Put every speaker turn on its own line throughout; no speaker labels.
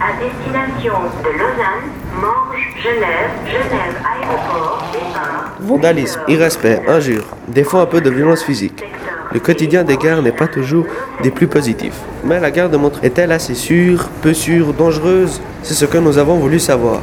à destination de Lausanne, Morges, Genève, Genève Aéroport, départ.
Vandalisme, irrespect, injures, des fois un peu de violence physique. Le quotidien des gares n'est pas toujours des plus positifs. Mais la gare de Montreux est-elle assez sûre, peu sûre, dangereuse? C'est ce que nous avons voulu savoir.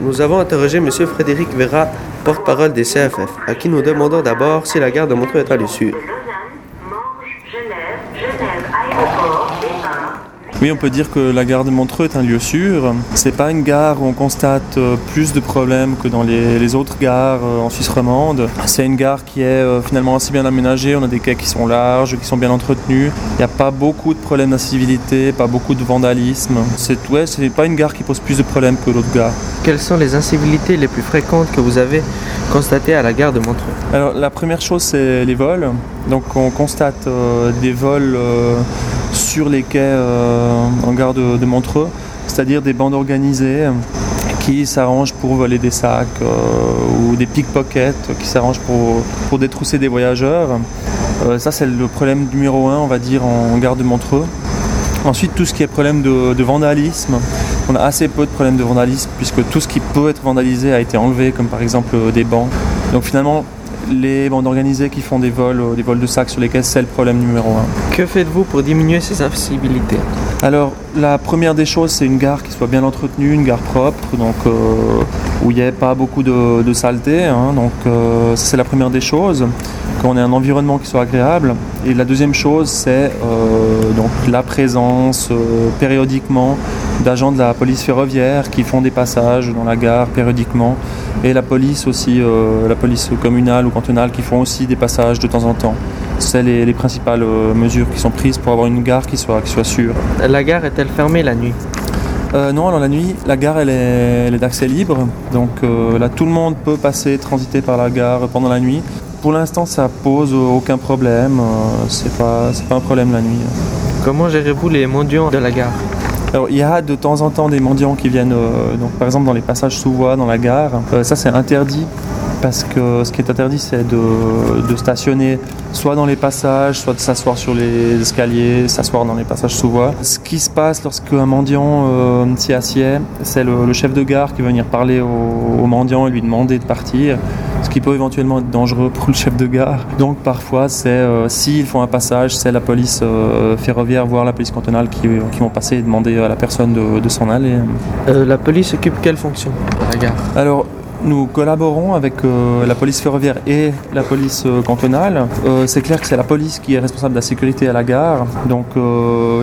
Nous avons interrogé M. Frédéric Vera, porte-parole des CFF, à qui nous demandons d'abord si la gare de Montreux est allée sûre.
De Lausanne, Morges, Genève, Genève Aéroport, départ.
Oui, on peut dire que la gare de Montreux est un lieu sûr. C'est pas une gare où on constate euh, plus de problèmes que dans les, les autres gares euh, en Suisse romande. C'est une gare qui est euh, finalement assez bien aménagée. On a des quais qui sont larges, qui sont bien entretenus. Il n'y a pas beaucoup de problèmes d'incivilité, pas beaucoup de vandalisme. C'est ouais, c'est pas une gare qui pose plus de problèmes que d'autres gares.
Quelles sont les incivilités les plus fréquentes que vous avez constatées à la gare de Montreux?
Alors la première chose c'est les vols. Donc on constate euh, des vols euh, sur les quais euh, en gare de, Montreux, c'est-à-dire des bandes organisées euh, qui s'arrangent pour voler des sacs euh, ou des pickpockets qui s'arrangent pour, pour détrousser des voyageurs. Ça c'est le problème numéro un on va dire en gare de Montreux. Ensuite, tout ce qui est problème de, de vandalisme, on a assez peu de problèmes de vandalisme puisque tout ce qui peut être vandalisé a été enlevé, comme par exemple des bancs. Donc finalement, les bandes organisées qui font des vols, euh, des vols de sacs sur les caisses, c'est le problème numéro un.
Que faites-vous pour diminuer ces incivilités
Alors, la première des choses, c'est une gare qui soit bien entretenue, une gare propre, donc euh, où il n'y ait pas beaucoup de, de saleté. hein. donc, euh, c'est la première des choses. Qu'on ait un environnement qui soit agréable. Et la deuxième chose, c'est euh, donc la présence périodiquement d'agents de la police ferroviaire qui font des passages dans la gare périodiquement. Et la police aussi, euh, la police communale ou cantonale qui font aussi des passages de temps en temps. C'est les, les principales euh, mesures qui sont prises pour avoir une gare qui soit, qui soit sûre.
La gare est-elle fermée la nuit?
Euh, non, alors la nuit, la gare elle est, d'accès libre, donc là tout le monde peut passer, transiter par la gare pendant la nuit. Pour l'instant, ça pose aucun problème, c'est pas, pas un problème la nuit.
Comment gérez-vous les mendiants de la gare?
Alors il y a de temps en temps des mendiants qui viennent, euh, donc par exemple dans les passages sous voie dans la gare. Euh, ça c'est interdit parce que ce qui est interdit c'est de, de stationner soit dans les passages, soit de s'asseoir sur les escaliers, s'asseoir dans les passages sous voie. Ce qui se passe lorsque un mendiant euh, s'y assied, c'est le, le chef de gare qui va venir parler au, au mendiant et lui demander de partir, ce qui peut éventuellement être dangereux pour le chef de gare. Donc parfois c'est euh, s'ils font un passage, c'est la police euh, ferroviaire voire la police cantonale qui, qui vont passer et demander à la personne de, de s'en aller.
Euh, La police occupe quelle fonction? À la gare
Alors, nous collaborons avec euh, la police ferroviaire et la police euh, cantonale. Euh, c'est clair que c'est la police qui est responsable de la sécurité à la gare. Donc,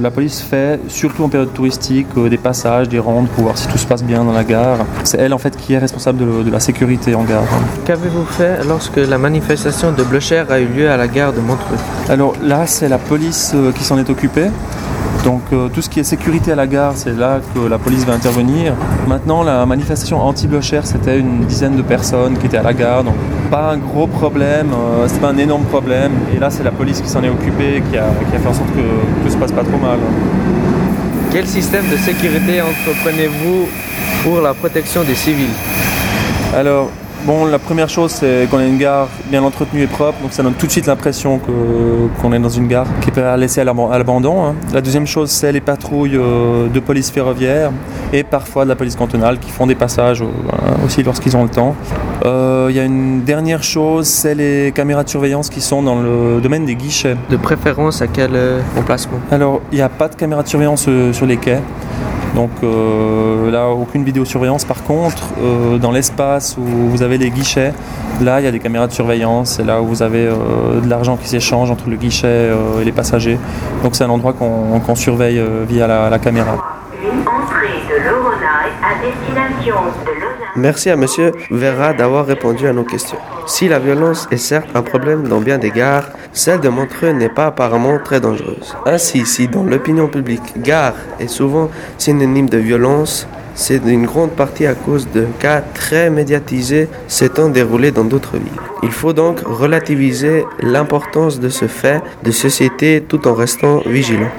la police fait, surtout en période touristique, des passages, des rondes pour voir si tout se passe bien dans la gare. C'est elle, en fait, qui est responsable de, de la sécurité en gare.
Qu'avez-vous fait lorsque la manifestation de Blocher a eu lieu à la gare de Montreux?
Alors là, c'est la police qui s'en est occupée. Donc euh, tout ce qui est sécurité à la gare, c'est là que la police va intervenir. Maintenant, la manifestation anti-Blocher, c'était une dizaine de personnes qui étaient à la gare, donc pas un gros problème, euh, c'est pas un énorme problème. Et là, c'est la police qui s'en est occupée, qui a, qui a fait en sorte que tout se passe pas trop mal.
Quel système de sécurité entreprenez-vous pour la protection des civils?
Alors, bon, la première chose, c'est qu'on ait une gare bien entretenue et propre, donc ça donne tout de suite l'impression qu'on est dans une gare qui est pas laissée à l'aban- à l'abandon. hein. La deuxième chose, c'est les patrouilles euh, de police ferroviaire et parfois de la police cantonale qui font des passages euh, aussi lorsqu'ils ont le temps. Euh, Il y a une dernière chose, c'est les caméras de surveillance qui sont dans le domaine des guichets.
De préférence à quel emplacement?
Alors, il n'y a pas de caméra de surveillance sur les quais. Donc euh, là, aucune vidéosurveillance. Par contre, euh, dans l'espace où vous avez les guichets, là, il y a des caméras de surveillance. C'est là où vous avez euh, de l'argent qui s'échange entre le guichet et les passagers. Donc c'est un endroit qu'on surveille via la, caméra.
Une entrée de à destination de.
Merci à Monsieur Vera d'avoir répondu à nos questions. Si la violence est certes un problème dans bien des gares, celle de Montreux n'est pas apparemment très dangereuse. Ainsi, si dans l'opinion publique, gare est souvent synonyme de violence, c'est d'une grande partie à cause de cas très médiatisés s'étant déroulés dans d'autres villes. Il faut donc relativiser l'importance de ce fait de société tout en restant vigilant.